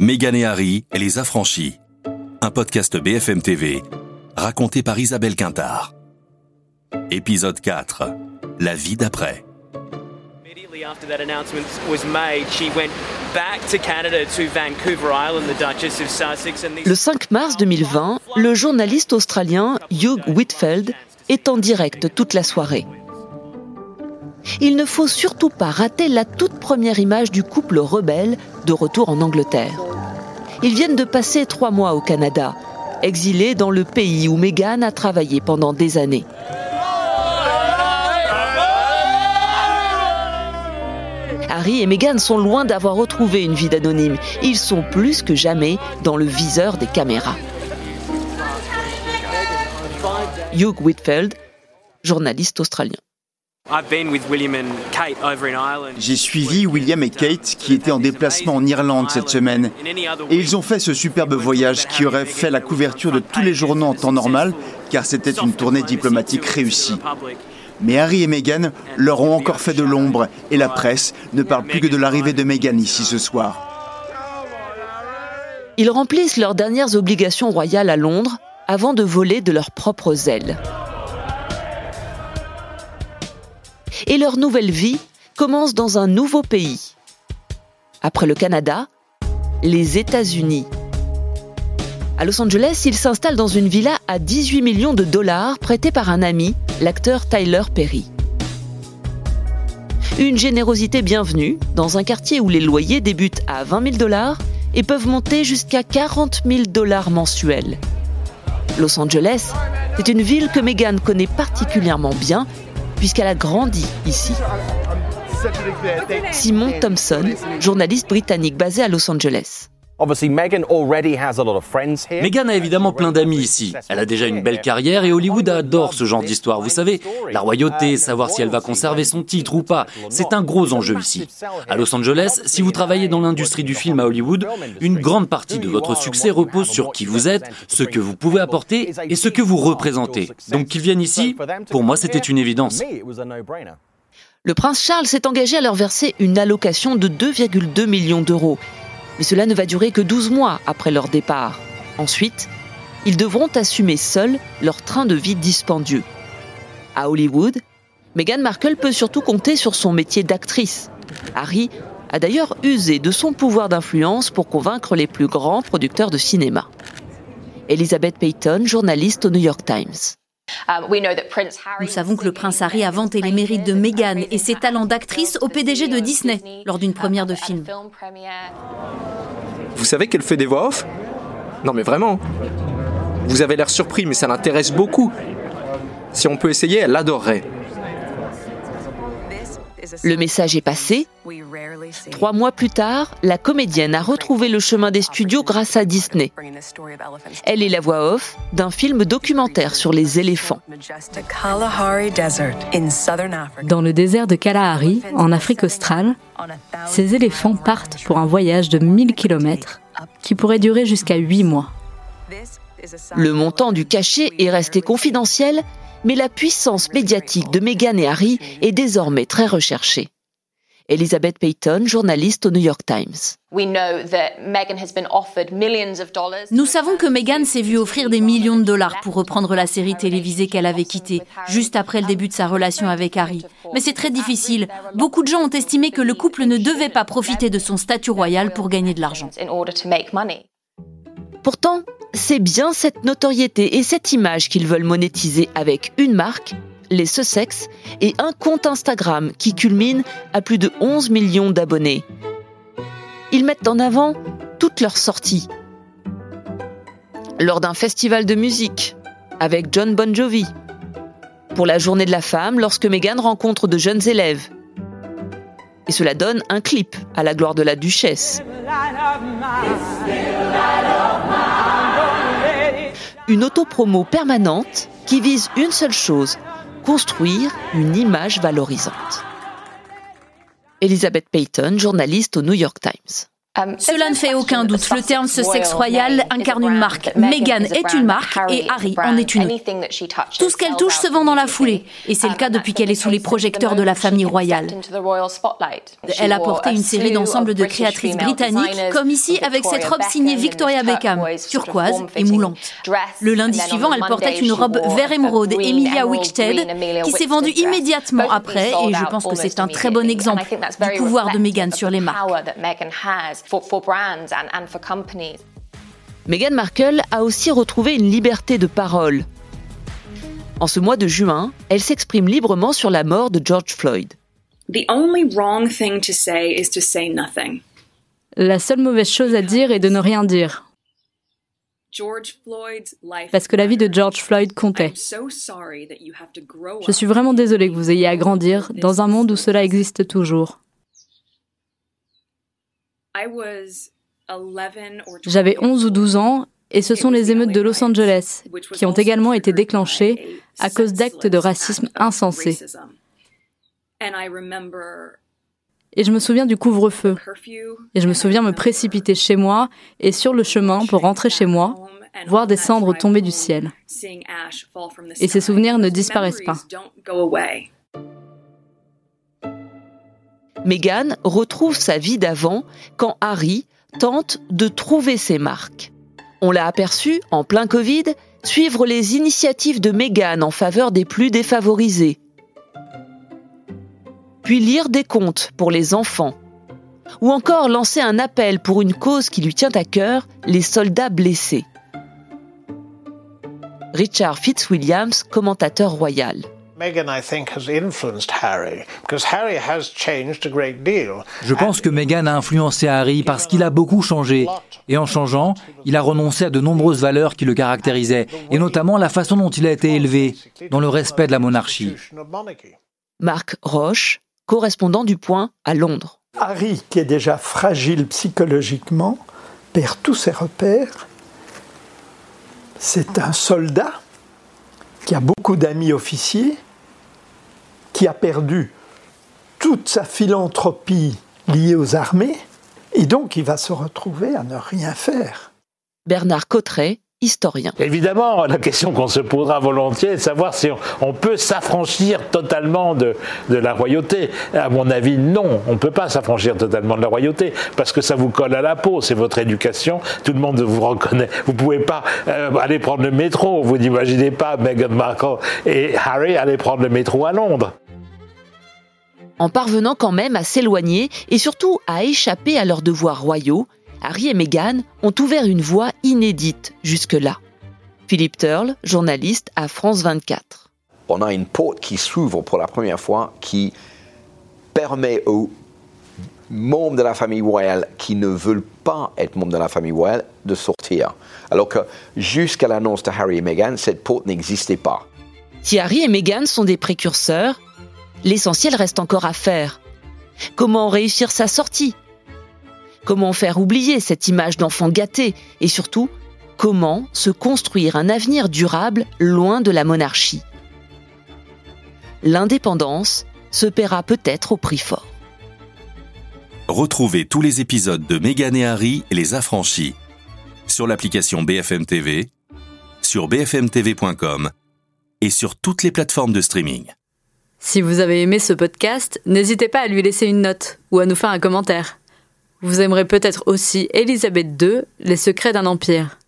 Meghan et Harry et les affranchis. Un podcast BFM TV raconté par Isabelle Quintard. Épisode 4. La vie d'après. Immediately after that announcement was made, she went back to Canada to Vancouver Island, the Duchess of Sussex. And Le 5 mars 2020, le journaliste australien Hugh Whitfield est en direct toute la soirée. Il ne faut surtout pas rater la toute première image du couple rebelle de retour en Angleterre. Ils viennent de passer trois mois au Canada, exilés dans le pays où Meghan a travaillé pendant des années. Harry et Meghan sont loin d'avoir retrouvé une vie d'anonyme. Ils sont plus que jamais dans le viseur des caméras. Hugh Whitfield, journaliste australien. J'ai suivi William et Kate qui étaient en déplacement en Irlande cette semaine. Et ils ont fait ce superbe voyage qui aurait fait la couverture de tous les journaux en temps normal, car c'était une tournée diplomatique réussie. Mais Harry et Meghan leur ont encore fait de l'ombre et la presse ne parle plus que de l'arrivée de Meghan ici ce soir. Ils remplissent leurs dernières obligations royales à Londres avant de voler de leurs propres ailes. Et leur nouvelle vie commence dans un nouveau pays. Après le Canada, les États-Unis. À Los Angeles, ils s'installent dans une villa à 18 millions de dollars prêtée par un ami, l'acteur Tyler Perry. Une générosité bienvenue dans un quartier où les loyers débutent à 20 000 dollars et peuvent monter jusqu'à 40 000 dollars mensuels. Los Angeles, c'est une ville que Meghan connaît particulièrement bien puisqu'elle a grandi ici. Simon Thompson, journaliste britannique basé à Los Angeles. Meghan a évidemment plein d'amis ici. Elle a déjà une belle carrière et Hollywood adore ce genre d'histoire. Vous savez, la royauté, savoir si elle va conserver son titre ou pas, c'est un gros enjeu ici. À Los Angeles, si vous travaillez dans l'industrie du film à Hollywood, une grande partie de votre succès repose sur qui vous êtes, ce que vous pouvez apporter et ce que vous représentez. Donc qu'ils viennent ici, pour moi c'était une évidence. Le prince Charles s'est engagé à leur verser une allocation de 2,2 millions d'euros. Mais cela ne va durer que 12 mois après leur départ. Ensuite, ils devront assumer seuls leur train de vie dispendieux. À Hollywood, Meghan Markle peut surtout compter sur son métier d'actrice. Harry a d'ailleurs usé de son pouvoir d'influence pour convaincre les plus grands producteurs de cinéma. Elizabeth Payton, journaliste au New York Times. Nous savons que le prince Harry a vanté les mérites de Meghan et ses talents d'actrice au PDG de Disney lors d'une première de film. Vous savez qu'elle fait des voix off? Non mais vraiment. Vous avez l'air surpris, mais ça l'intéresse beaucoup. Si on peut essayer, elle l'adorerait. Le message est passé. Trois mois plus tard, la comédienne a retrouvé le chemin des studios grâce à Disney. Elle est la voix off d'un film documentaire sur les éléphants. Dans le désert de Kalahari, en Afrique australe, ces éléphants partent pour un voyage de 1000 km qui pourrait durer jusqu'à 8 mois. Le montant du cachet est resté confidentiel, mais la puissance médiatique de Meghan et Harry est désormais très recherchée. Elizabeth Payton, journaliste au New York Times. Nous savons que Meghan s'est vue offrir des millions de dollars pour reprendre la série télévisée qu'elle avait quittée, juste après le début de sa relation avec Harry. Mais c'est très difficile. Beaucoup de gens ont estimé que le couple ne devait pas profiter de son statut royal pour gagner de l'argent. Pourtant, c'est bien cette notoriété et cette image qu'ils veulent monétiser avec une marque, les Sussex, et un compte Instagram qui culmine à plus de 11 millions d'abonnés. Ils mettent en avant toutes leurs sorties. Lors d'un festival de musique, avec John Bon Jovi. Pour la journée de la femme, lorsque Meghan rencontre de jeunes élèves. Et cela donne un clip à la gloire de la duchesse. Une autopromo permanente qui vise une seule chose, construire une image valorisante. Elizabeth Payton, journaliste au New York Times. Um, Cela ne fait aucun doute. Le terme ce sexe royal incarne une marque. Meghan est une marque et Harry en est une. Tout ce qu'elle touche se vend dans la foulée. Et c'est le cas depuis qu'elle est sous les projecteurs de la famille royale. Elle a porté une série d'ensembles de créatrices britanniques, comme ici avec cette robe signée Victoria Beckham, turquoise et moulante. Le lundi suivant, elle portait une robe vert émeraude Emilia Wickstead, qui s'est vendue immédiatement après. Et je pense que c'est un très bon exemple du pouvoir de Meghan sur les marques. Meghan Markle a aussi retrouvé une liberté de parole. En ce mois de juin, elle s'exprime librement sur la mort de George Floyd. La seule mauvaise chose à dire est de ne rien dire. Parce que la vie de George Floyd comptait. Je suis vraiment désolée que vous ayez à grandir dans un monde où cela existe toujours. J'avais 11 ou 12 ans et ce sont les émeutes de Los Angeles qui ont également été déclenchées à cause d'actes de racisme insensés. Et je me souviens du couvre-feu. Et je me souviens me précipiter chez moi et sur le chemin pour rentrer chez moi, voir des cendres tomber du ciel. Et ces souvenirs ne disparaissent pas. Meghan retrouve sa vie d'avant quand Harry tente de trouver ses marques. On l'a aperçu, en plein Covid, suivre les initiatives de Meghan en faveur des plus défavorisés. Puis lire des contes pour les enfants. Ou encore lancer un appel pour une cause qui lui tient à cœur, les soldats blessés. Richard Fitzwilliams, commentateur royal. Je pense que Meghan a influencé Harry parce qu'il a beaucoup changé. Et en changeant, il a renoncé à de nombreuses valeurs qui le caractérisaient, et notamment la façon dont il a été élevé, dans le respect de la monarchie. Marc Roche, correspondant du Point à Londres. Harry, qui est déjà fragile psychologiquement, perd tous ses repères. C'est un soldat qui a beaucoup d'amis officiers qui a perdu toute sa philanthropie liée aux armées, et donc il va se retrouver à ne rien faire. Bernard Cotteret, historien. Évidemment, la question qu'on se posera volontiers est de savoir si on, peut s'affranchir totalement de, de, la royauté. À mon avis, non, on ne peut pas s'affranchir totalement de la royauté parce que ça vous colle à la peau, c'est votre éducation, tout le monde vous reconnaît. Vous ne pouvez pas euh, aller prendre le métro, vous n'imaginez pas Meghan Markle et Harry aller prendre le métro à Londres en parvenant quand même à s'éloigner et surtout à échapper à leurs devoirs royaux, Harry et Meghan ont ouvert une voie inédite jusque-là. Philippe Turle, journaliste à France 24. On a une porte qui s'ouvre pour la première fois qui permet aux membres de la famille royale qui ne veulent pas être membres de la famille royale de sortir. Alors que jusqu'à l'annonce de Harry et Meghan, cette porte n'existait pas. Si Harry et Meghan sont des précurseurs, l'essentiel reste encore à faire. Comment réussir sa sortie? Comment faire oublier cette image d'enfant gâté? Et surtout, comment se construire un avenir durable loin de la monarchie? L'indépendance se paiera peut-être au prix fort. Retrouvez tous les épisodes de Meghan et Harry les affranchis sur l'application BFM TV, sur bfmtv.com et sur toutes les plateformes de streaming. Si vous avez aimé ce podcast, n'hésitez pas à lui laisser une note ou à nous faire un commentaire. Vous aimerez peut-être aussi Élisabeth II, Les secrets d'un empire.